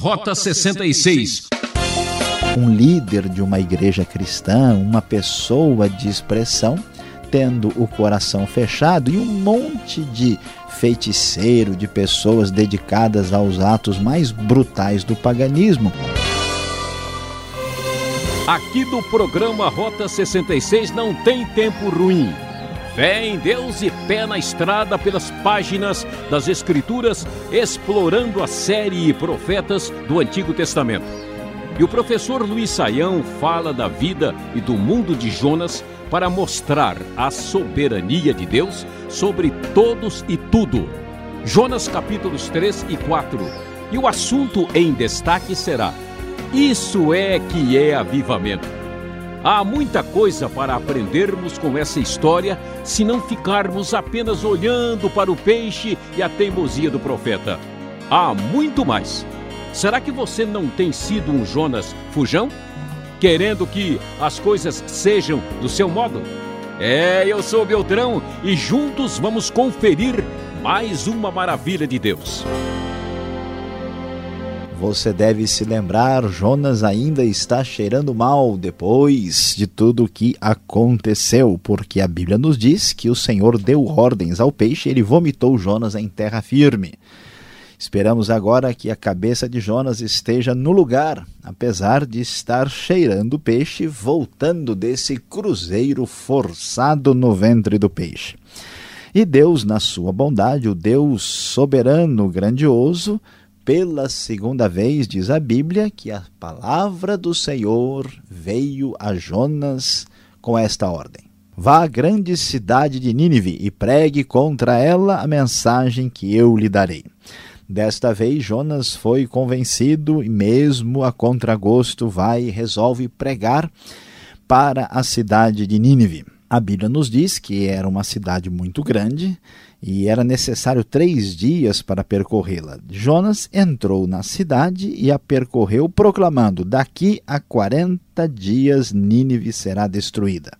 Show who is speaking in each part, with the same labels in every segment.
Speaker 1: Rota 66.
Speaker 2: Um líder de uma igreja cristã, uma pessoa de expressão, tendo o coração fechado e um monte de feiticeiro, de pessoas dedicadas aos atos mais brutais do paganismo.
Speaker 1: Aqui do programa Rota 66 não tem tempo ruim. Fé em Deus e pé na estrada pelas páginas das Escrituras, explorando a série Profetas do Antigo Testamento. E o professor Luiz Saião fala da vida e do mundo de Jonas para mostrar a soberania de Deus sobre todos e tudo. Jonas capítulos 3 e 4. E o assunto em destaque será: Isso é que é avivamento. Há muita coisa para aprendermos com essa história se não ficarmos apenas olhando para o peixe e a teimosia do profeta. Há muito mais. Será que você não tem sido um Jonas fujão? Querendo que as coisas sejam do seu modo? É, eu sou Beltrão e juntos vamos conferir mais uma maravilha de Deus.
Speaker 2: Você deve se lembrar, Jonas ainda está cheirando mal depois de tudo o que aconteceu, porque a Bíblia nos diz que o Senhor deu ordens ao peixe e ele vomitou Jonas em terra firme. Esperamos agora que a cabeça de Jonas esteja no lugar, apesar de estar cheirando peixe, voltando desse cruzeiro forçado no ventre do peixe. E Deus, na sua bondade, o Deus soberano, grandioso, pela segunda vez, diz a Bíblia, que a palavra do Senhor veio a Jonas com esta ordem: Vá à grande cidade de Nínive e pregue contra ela a mensagem que eu lhe darei. Desta vez, Jonas foi convencido e, mesmo a contragosto, vai e resolve pregar para a cidade de Nínive. A Bíblia nos diz que era uma cidade muito grande e era necessário três dias para percorrê-la. Jonas entrou na cidade e a percorreu, proclamando: Daqui a quarenta dias Nínive será destruída.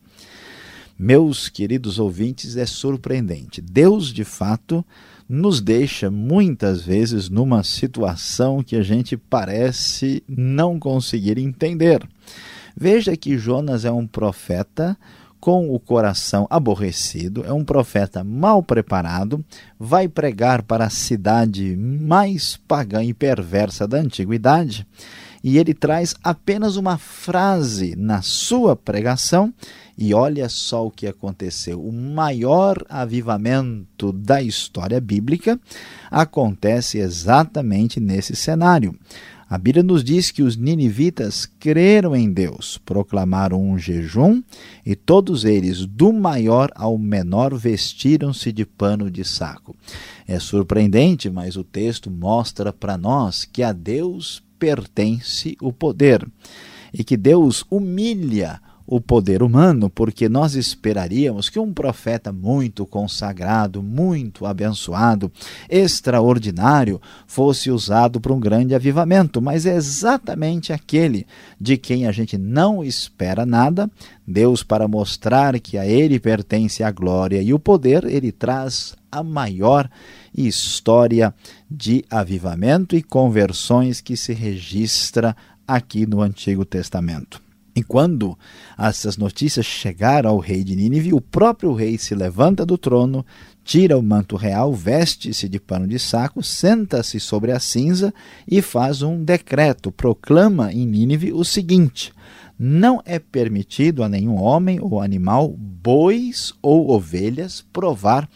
Speaker 2: Meus queridos ouvintes, é surpreendente. Deus, de fato, nos deixa muitas vezes numa situação que a gente parece não conseguir entender. Veja que Jonas é um profeta com o coração aborrecido, é um profeta mal preparado, vai pregar para a cidade mais pagã e perversa da antiguidade, e ele traz apenas uma frase na sua pregação, e olha só o que aconteceu. O maior avivamento da história bíblica acontece exatamente nesse cenário. A Bíblia nos diz que os ninivitas creram em Deus, proclamaram um jejum e todos eles, do maior ao menor, vestiram-se de pano de saco. É surpreendente, mas o texto mostra para nós que a Deus pertence o poder e que Deus humilha o poder humano, porque nós esperaríamos que um profeta muito consagrado, muito abençoado, extraordinário, fosse usado para um grande avivamento, mas é exatamente aquele de quem a gente não espera nada. Deus, para mostrar que a ele pertence a glória e o poder, ele traz a maior história de avivamento e conversões que se registra aqui no Antigo Testamento. E quando essas notícias chegaram ao rei de Nínive, o próprio rei se levanta do trono, tira o manto real, veste-se de pano de saco, senta-se sobre a cinza e faz um decreto, proclama em Nínive o seguinte: não é permitido a nenhum homem ou animal, bois ou ovelhas, provar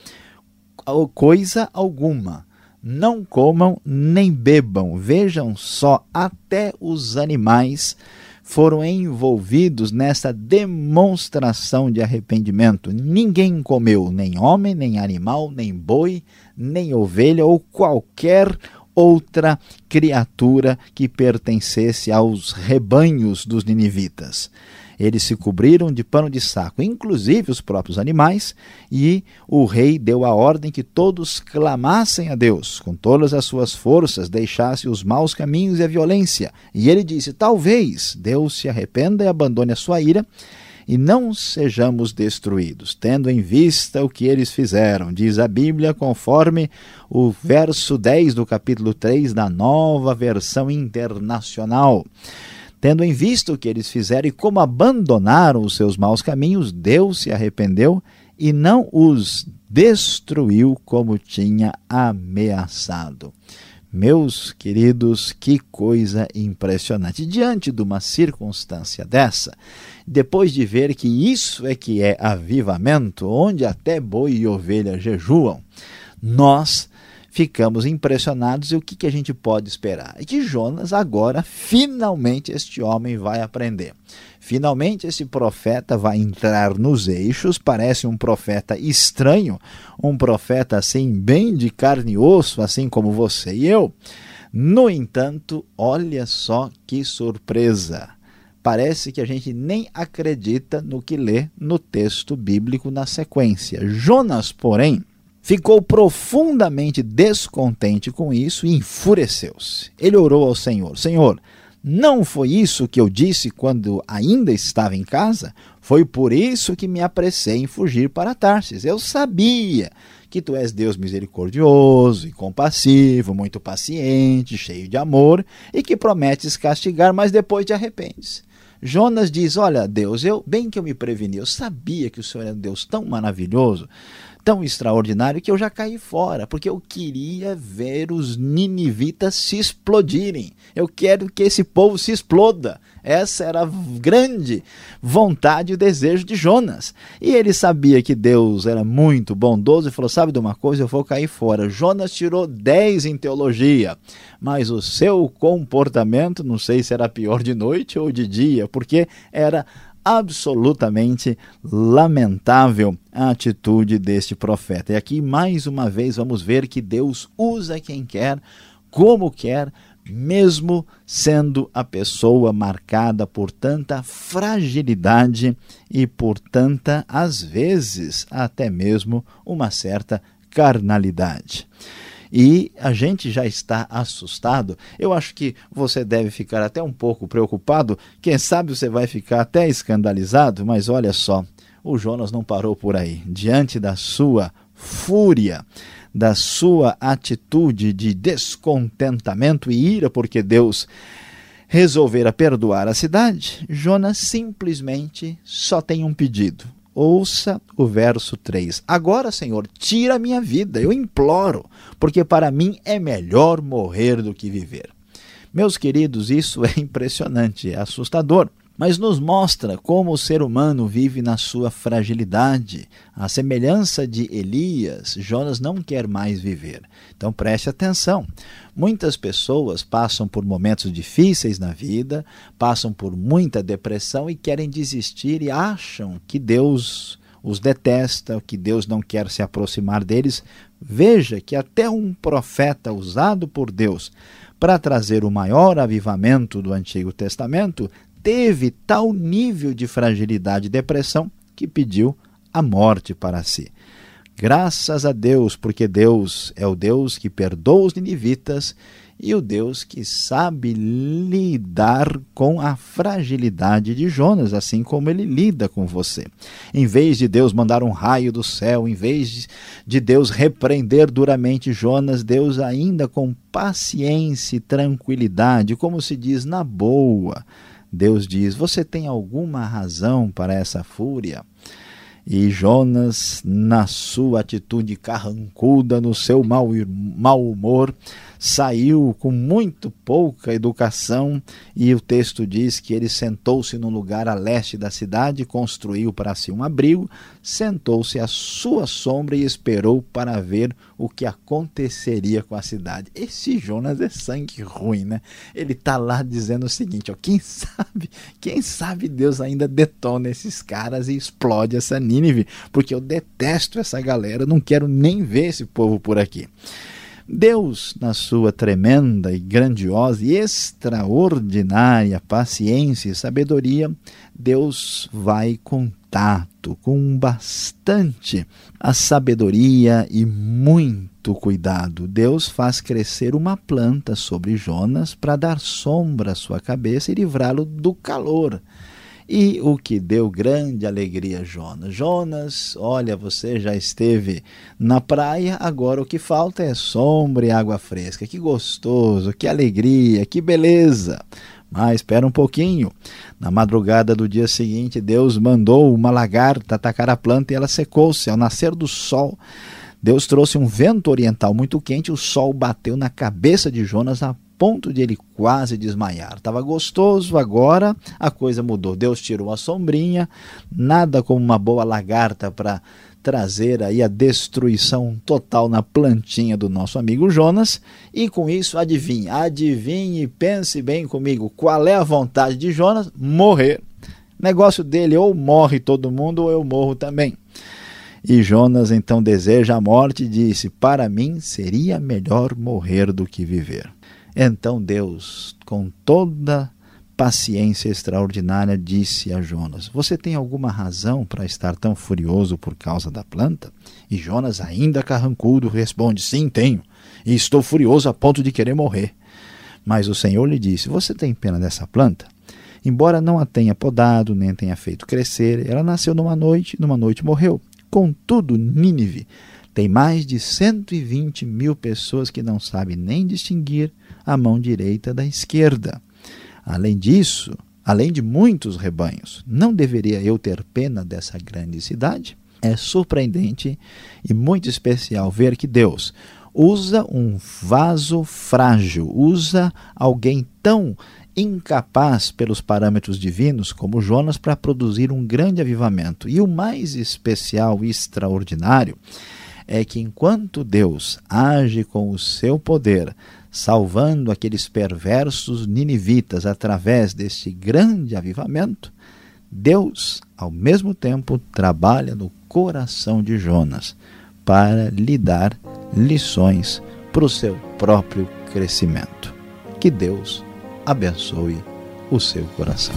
Speaker 2: coisa alguma. Não comam nem bebam. Vejam só, até os animais foram envolvidos nessa demonstração de arrependimento. Ninguém comeu, nem homem, nem animal, nem boi, nem ovelha ou qualquer outra criatura que pertencesse aos rebanhos dos ninivitas. Eles se cobriram de pano de saco, inclusive os próprios animais, e o rei deu a ordem que todos clamassem a Deus com todas as suas forças, deixasse os maus caminhos e a violência. E ele disse: Talvez Deus se arrependa e abandone a sua ira e não sejamos destruídos, tendo em vista o que eles fizeram, diz a Bíblia, conforme o verso 10 do capítulo 3 da nova versão internacional. Tendo em vista o que eles fizeram e como abandonaram os seus maus caminhos, Deus se arrependeu e não os destruiu como tinha ameaçado. Meus queridos, que coisa impressionante. Diante de uma circunstância dessa, depois de ver que isso é que é avivamento, onde até boi e ovelha jejuam, nós ficamos impressionados e o que, que a gente pode esperar? É que Jonas agora, finalmente, este homem vai aprender. Finalmente, esse profeta vai entrar nos eixos, parece um profeta estranho, um profeta assim, bem de carne e osso, assim como você e eu. No entanto, olha só que surpresa! Parece que a gente nem acredita no que lê no texto bíblico na sequência. Jonas, porém, ficou profundamente descontente com isso e enfureceu-se. Ele orou ao Senhor: Senhor, não foi isso que eu disse quando ainda estava em casa? Foi por isso que me apressei em fugir para Tarsis. Eu sabia que tu és Deus misericordioso e compassivo, muito paciente, cheio de amor e que prometes castigar, mas depois te arrependes. Jonas diz: Olha, Deus, eu bem que eu me preveni, eu sabia que o Senhor é um Deus tão maravilhoso tão extraordinário que eu já caí fora, porque eu queria ver os ninivitas se explodirem. Eu quero que esse povo se exploda. Essa era a grande vontade e desejo de Jonas. E ele sabia que Deus era muito bondoso e falou: Sabe de uma coisa? Eu vou cair fora. Jonas tirou 10 em teologia, mas o seu comportamento, não sei se era pior de noite ou de dia, porque era absolutamente lamentável a atitude deste profeta. E aqui, mais uma vez, vamos ver que Deus usa quem quer, como quer, mesmo sendo a pessoa marcada por tanta fragilidade e por tanta, às vezes, até mesmo uma certa carnalidade e a gente já está assustado. Eu acho que você deve ficar até um pouco preocupado. Quem sabe você vai ficar até escandalizado, mas olha só, o Jonas não parou por aí. Diante da sua fúria, da sua atitude de descontentamento e ira, porque Deus resolvera perdoar a cidade, Jonas simplesmente só tem um pedido: Ouça o verso 3. Agora, Senhor, tira a minha vida, eu imploro, porque para mim é melhor morrer do que viver. Meus queridos, isso é impressionante, é assustador mas nos mostra como o ser humano vive na sua fragilidade. A semelhança de Elias, Jonas não quer mais viver. Então preste atenção. Muitas pessoas passam por momentos difíceis na vida, passam por muita depressão e querem desistir e acham que Deus os detesta, que Deus não quer se aproximar deles. Veja que até um profeta usado por Deus para trazer o maior avivamento do Antigo Testamento teve tal nível de fragilidade e depressão que pediu a morte para si. Graças a Deus, porque Deus é o Deus que perdoa os ninivitas e o Deus que sabe lidar com a fragilidade de Jonas, assim como ele lida com você. Em vez de Deus mandar um raio do céu, em vez de Deus repreender duramente Jonas, Deus ainda com paciência e tranquilidade, como se diz na boa, Deus diz: Você tem alguma razão para essa fúria? E Jonas, na sua atitude carrancuda, no seu mau, humor, saiu com muito pouca educação e o texto diz que ele sentou-se num lugar a leste da cidade, construiu para si um abrigo, sentou-se à sua sombra e esperou para ver o que aconteceria com a cidade. Esse Jonas é sangue ruim, né? Ele está lá dizendo o seguinte, ó, quem sabe, quem sabe Deus ainda detona esses caras e explode essa Nínive, porque eu detesto essa galera, não quero nem ver esse povo por aqui. Deus, na sua tremenda e grandiosa e extraordinária paciência e sabedoria, Deus vai com tato, com bastante a sabedoria e muito cuidado. Deus faz crescer uma planta sobre Jonas para dar sombra à sua cabeça e livrá-lo do calor. E o que deu grande alegria a Jonas. Jonas, olha, você já esteve na praia, agora o que falta é sombra e água fresca. Que gostoso, que alegria, que beleza. Mas espera um pouquinho. Na madrugada do dia seguinte, Deus mandou uma lagarta atacar a planta e ela secou-se. Ao nascer do sol, Deus trouxe um vento oriental muito quente, o sol bateu na cabeça de Jonas a ponto de ele quase desmaiar. Estava gostoso, agora a coisa mudou. Deus tirou a sombrinha, nada como uma boa lagarta para trazer aí a destruição total na plantinha do nosso amigo Jonas. E com isso, adivinhe, adivinhe e pense bem comigo, qual é a vontade de Jonas? Morrer. Negócio dele, ou morre todo mundo, ou eu morro também. E Jonas então deseja a morte e disse: Para mim seria melhor morrer do que viver. Então Deus, com toda paciência extraordinária, disse a Jonas: Você tem alguma razão para estar tão furioso por causa da planta? E Jonas, ainda carrancudo, responde: Sim, tenho, e estou furioso a ponto de querer morrer. Mas o Senhor lhe disse: Você tem pena dessa planta? Embora não a tenha podado, nem tenha feito crescer, ela nasceu numa noite, numa noite morreu. Contudo, Nínive tem mais de 120 mil pessoas que não sabem nem distinguir a mão direita da esquerda. Além disso, além de muitos rebanhos, não deveria eu ter pena dessa grande cidade? É surpreendente e muito especial ver que Deus usa um vaso frágil, usa alguém tão incapaz pelos parâmetros divinos como Jonas para produzir um grande avivamento. E o mais especial e extraordinário é que enquanto Deus age com o seu poder, salvando aqueles perversos ninivitas através deste grande avivamento, Deus, ao mesmo tempo, trabalha no coração de Jonas para lhe dar lições para o seu próprio crescimento. Que Deus abençoe o seu coração.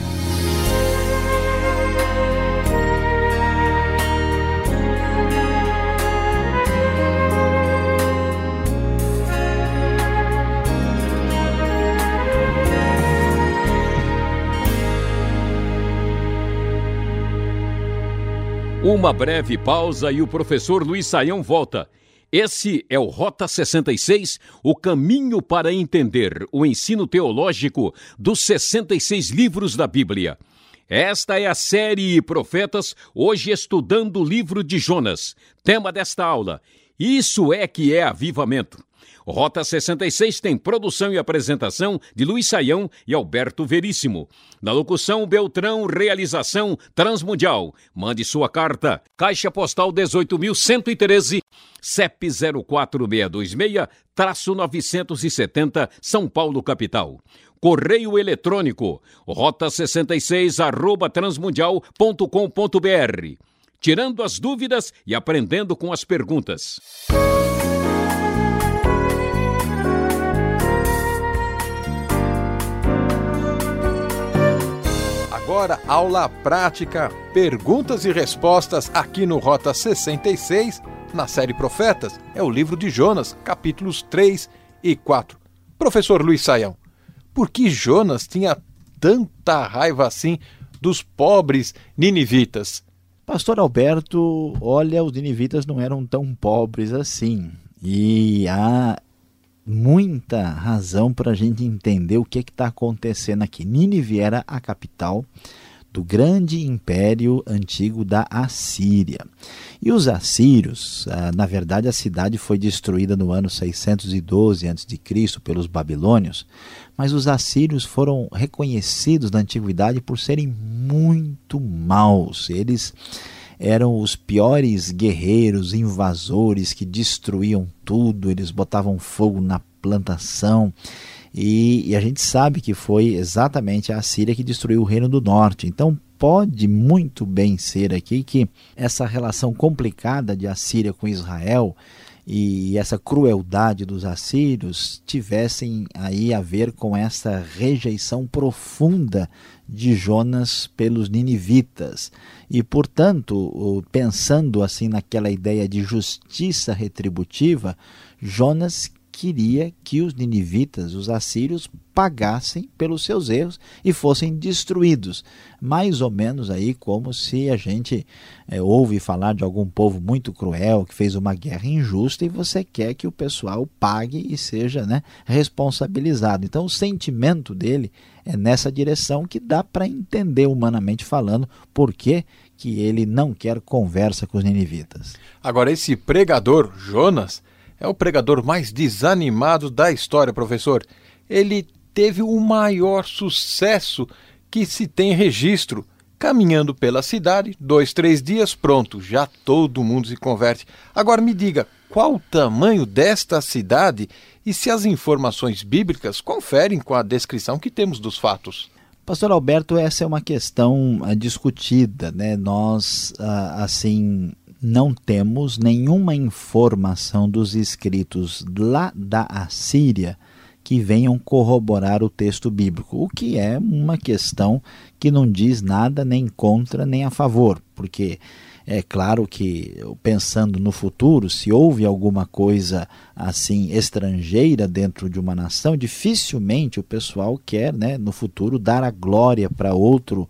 Speaker 1: Uma breve pausa e o professor Luiz Saião volta. Esse é o Rota 66, o caminho para entender o ensino teológico dos 66 livros da Bíblia. Esta é a série Profetas, hoje estudando o livro de Jonas. Tema desta aula: Isso é que é avivamento. Rota 66 tem produção e apresentação de Luiz Saião e Alberto Veríssimo. Na locução, Beltrão, realização Transmundial. Mande sua carta. Caixa Postal 18.113, CEP 04626-970, São Paulo, capital. Correio eletrônico, rota66 arroba transmundial.com.br. Tirando as dúvidas e aprendendo com as perguntas.
Speaker 3: Agora aula prática, perguntas e respostas aqui no Rota 66, na série Profetas. É o livro de Jonas, capítulos 3 e 4. Professor Luiz Saião, por que Jonas tinha tanta raiva assim dos pobres ninivitas?
Speaker 2: Pastor Alberto, olha, os ninivitas não eram tão pobres assim. E há muita razão para a gente entender o que é está acontecendo aqui. Nínive era a capital do grande império antigo da Assíria. E os assírios, ah, na verdade, a cidade foi destruída no ano 612 a.C. pelos babilônios, mas os assírios foram reconhecidos na antiguidade por serem muito maus. Eles eram os piores guerreiros, invasores que destruíam tudo, eles botavam fogo na plantação. E, e, a gente sabe que foi exatamente a Síria que destruiu o Reino do Norte. Então pode muito bem ser aqui que essa relação complicada de Assíria com Israel e essa crueldade dos assírios tivessem aí a ver com essa rejeição profunda de Jonas pelos ninivitas. E, portanto, pensando assim naquela ideia de justiça retributiva, Jonas queria que os ninivitas, os assírios, pagassem pelos seus erros e fossem destruídos. Mais ou menos aí como se a gente é, ouve falar de algum povo muito cruel que fez uma guerra injusta e você quer que o pessoal pague e seja né, responsabilizado. Então o sentimento dele é nessa direção que dá para entender humanamente falando por que que ele não quer conversa com os ninivitas.
Speaker 3: Agora, esse pregador, Jonas, é o pregador mais desanimado da história, professor. Ele teve o maior sucesso que se tem registro. Caminhando pela cidade, dois, três dias, pronto, já todo mundo se converte. Agora me diga, qual o tamanho desta cidade e se as informações bíblicas conferem com a descrição que temos dos fatos?
Speaker 2: Pastor Alberto, essa é uma questão uh, discutida, né? Nós, uh, assim, não temos nenhuma informação dos escritos lá da Assíria que venham corroborar o texto bíblico, o que é uma questão que não diz nada nem contra nem a favor, porque é claro que, pensando no futuro, se houve alguma coisa assim estrangeira dentro de uma nação, dificilmente o pessoal quer, né, no futuro, dar a glória para outro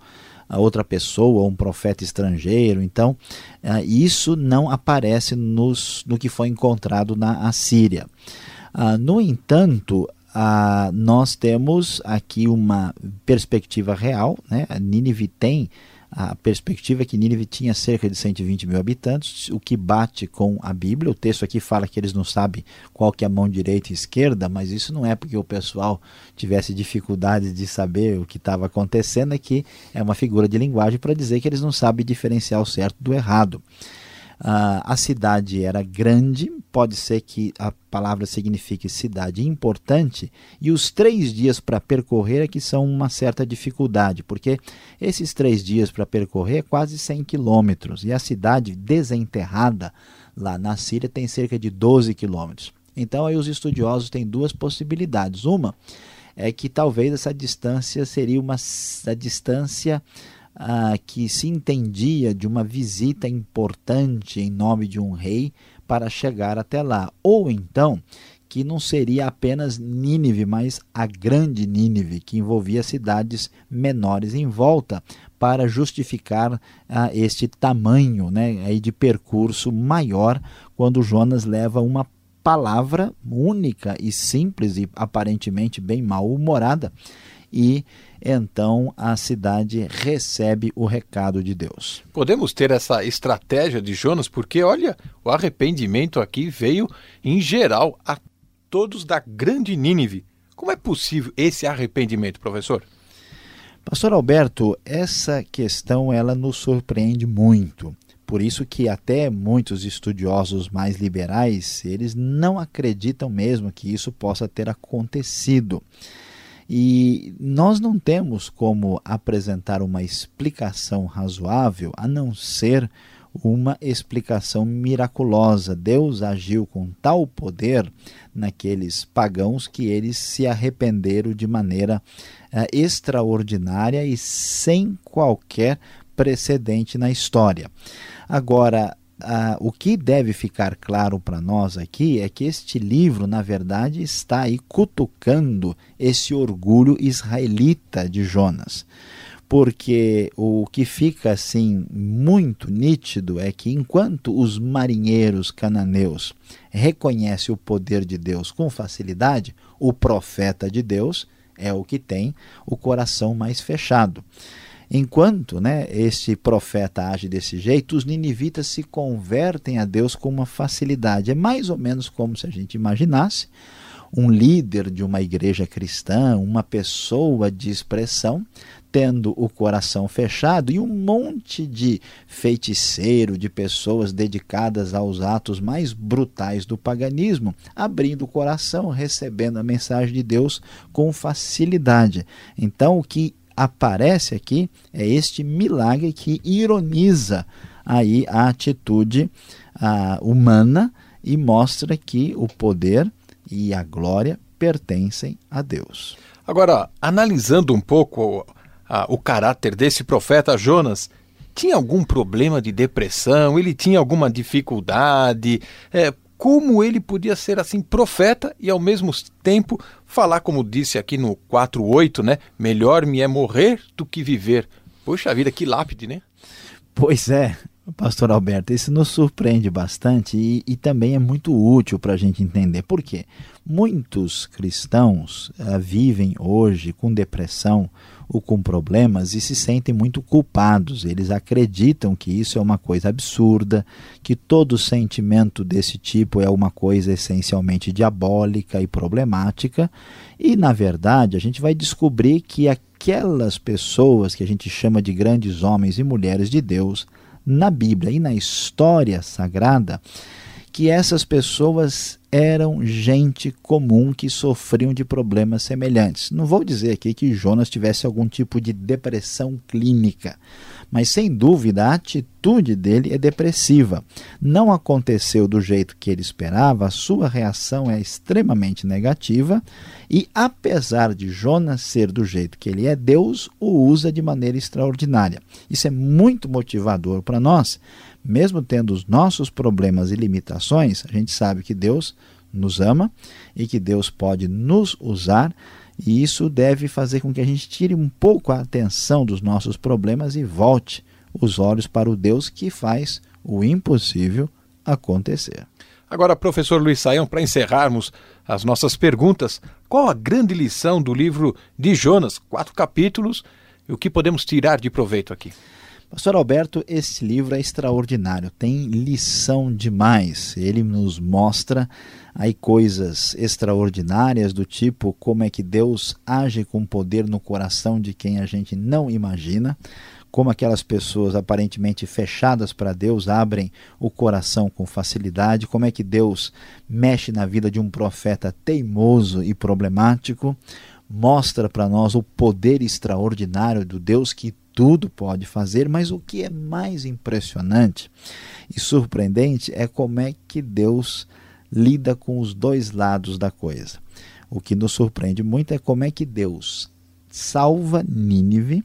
Speaker 2: a outra pessoa, um profeta estrangeiro. Então, uh, isso não aparece nos, no que foi encontrado na Assíria. Uh, no entanto, uh, nós temos aqui uma perspectiva real. Né? A Nínive tem a perspectiva é que Nínive tinha cerca de 120 mil habitantes, o que bate com a Bíblia. O texto aqui fala que eles não sabem qual que é a mão direita e esquerda, mas isso não é porque o pessoal tivesse dificuldade de saber o que estava acontecendo, é que é uma figura de linguagem para dizer que eles não sabem diferenciar o certo do errado. Uh, a cidade era grande, pode ser que a palavra signifique cidade importante, e os três dias para percorrer é que são uma certa dificuldade, porque esses três dias para percorrer é quase 100 quilômetros, e a cidade desenterrada lá na Síria tem cerca de 12 quilômetros. Então aí os estudiosos têm duas possibilidades. Uma é que talvez essa distância seria uma a distância ah, que se entendia de uma visita importante em nome de um rei para chegar até lá. Ou então que não seria apenas Nínive, mas a grande Nínive, que envolvia cidades menores em volta, para justificar ah, este tamanho né, aí de percurso maior quando Jonas leva uma palavra única e simples e aparentemente bem mal-humorada e então a cidade recebe o recado de Deus.
Speaker 3: Podemos ter essa estratégia de Jonas, porque olha, o arrependimento aqui veio em geral a todos da grande Nínive. Como é possível esse arrependimento, professor?
Speaker 2: Pastor Alberto, essa questão ela nos surpreende muito. Por isso que até muitos estudiosos mais liberais, eles não acreditam mesmo que isso possa ter acontecido. E nós não temos como apresentar uma explicação razoável a não ser uma explicação miraculosa. Deus agiu com tal poder naqueles pagãos que eles se arrependeram de maneira uh, extraordinária e sem qualquer precedente na história. Agora, ah, o que deve ficar claro para nós aqui é que este livro, na verdade, está aí cutucando esse orgulho israelita de Jonas. Porque o que fica assim muito nítido é que enquanto os marinheiros cananeus reconhecem o poder de Deus com facilidade, o profeta de Deus é o que tem o coração mais fechado. Enquanto né, este profeta age desse jeito, os ninivitas se convertem a Deus com uma facilidade. É mais ou menos como se a gente imaginasse um líder de uma igreja cristã, uma pessoa de expressão, tendo o coração fechado e um monte de feiticeiro, de pessoas dedicadas aos atos mais brutais do paganismo, abrindo o coração, recebendo a mensagem de Deus com facilidade. Então, o que aparece aqui é este milagre que ironiza aí a atitude a, humana e mostra que o poder e a glória pertencem a Deus.
Speaker 3: Agora, analisando um pouco o caráter desse profeta Jonas, tinha algum problema de depressão? Ele tinha alguma dificuldade? É, como ele podia ser assim profeta e ao mesmo tempo falar, como disse aqui no 4:8, né? Melhor me é morrer do que viver. Poxa vida, que lápide, né?
Speaker 2: Pois é, Pastor Alberto, isso nos surpreende bastante e, e também é muito útil para a gente entender. Por quê? Muitos cristãos uh, vivem hoje com depressão ou com problemas e se sentem muito culpados. Eles acreditam que isso é uma coisa absurda, que todo sentimento desse tipo é uma coisa essencialmente diabólica e problemática. E, na verdade, a gente vai descobrir que aquelas pessoas que a gente chama de grandes homens e mulheres de Deus na Bíblia e na história sagrada que essas pessoas eram gente comum que sofriam de problemas semelhantes. Não vou dizer aqui que Jonas tivesse algum tipo de depressão clínica, mas sem dúvida a atitude dele é depressiva. Não aconteceu do jeito que ele esperava, a sua reação é extremamente negativa e, apesar de Jonas ser do jeito que ele é, Deus o usa de maneira extraordinária. Isso é muito motivador para nós mesmo tendo os nossos problemas e limitações, a gente sabe que Deus nos ama e que Deus pode nos usar, e isso deve fazer com que a gente tire um pouco a atenção dos nossos problemas e volte os olhos para o Deus que faz o impossível acontecer.
Speaker 3: Agora, professor Luiz Saião, para encerrarmos as nossas perguntas, qual a grande lição do livro de Jonas? Quatro capítulos, e o que podemos tirar de proveito aqui?
Speaker 2: Pastor Alberto, esse livro é extraordinário, tem lição demais. Ele nos mostra aí coisas extraordinárias do tipo como é que Deus age com poder no coração de quem a gente não imagina, como aquelas pessoas aparentemente fechadas para Deus abrem o coração com facilidade, como é que Deus mexe na vida de um profeta teimoso e problemático, mostra para nós o poder extraordinário do Deus que tudo pode fazer, mas o que é mais impressionante e surpreendente é como é que Deus lida com os dois lados da coisa. O que nos surpreende muito é como é que Deus salva Nínive,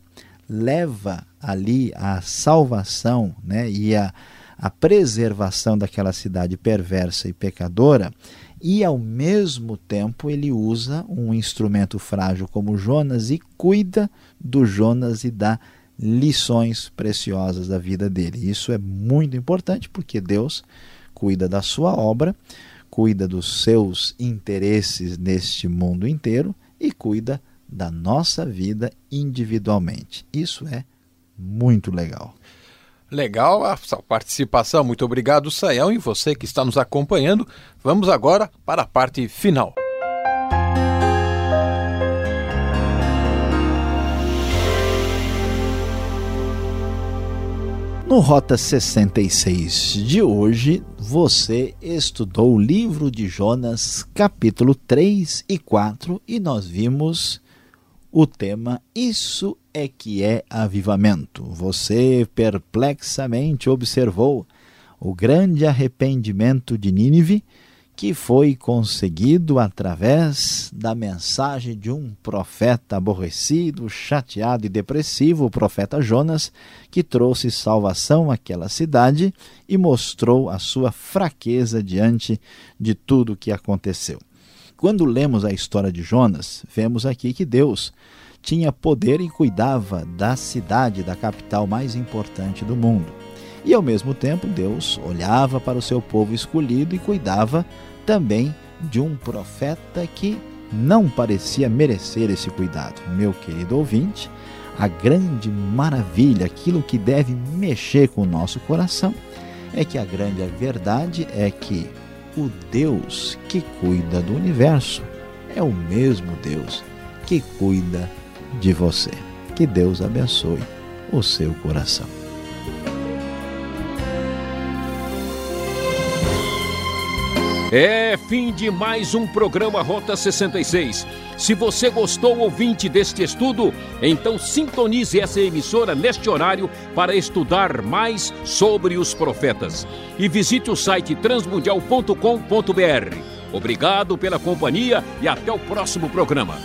Speaker 2: leva ali a salvação né, e a, a preservação daquela cidade perversa e pecadora, e ao mesmo tempo ele usa um instrumento frágil como Jonas e cuida do Jonas e da lições preciosas da vida dele. Isso é muito importante porque Deus cuida da sua obra, cuida dos seus interesses neste mundo inteiro e cuida da nossa vida individualmente. Isso é muito legal.
Speaker 3: Legal a sua participação. Muito obrigado, Saião, e você que está nos acompanhando. Vamos agora para a parte final.
Speaker 2: No Rota 66 de hoje, você estudou o livro de Jonas, capítulo 3 e 4, e nós vimos o tema Isso é que é avivamento. Você perplexamente observou o grande arrependimento de Nínive que foi conseguido através da mensagem de um profeta aborrecido, chateado e depressivo, o profeta Jonas, que trouxe salvação àquela cidade e mostrou a sua fraqueza diante de tudo o que aconteceu. Quando lemos a história de Jonas, vemos aqui que Deus tinha poder e cuidava da cidade, da capital mais importante do mundo. E ao mesmo tempo, Deus olhava para o seu povo escolhido e cuidava também de um profeta que não parecia merecer esse cuidado. Meu querido ouvinte, a grande maravilha, aquilo que deve mexer com o nosso coração, é que a grande verdade é que o Deus que cuida do universo é o mesmo Deus que cuida de você. Que Deus abençoe o seu coração.
Speaker 1: É fim de mais um programa Rota 66. Se você gostou, ouvinte deste estudo, então sintonize essa emissora neste horário para estudar mais sobre os profetas. E visite o site transmundial.com.br. Obrigado pela companhia e até o próximo programa.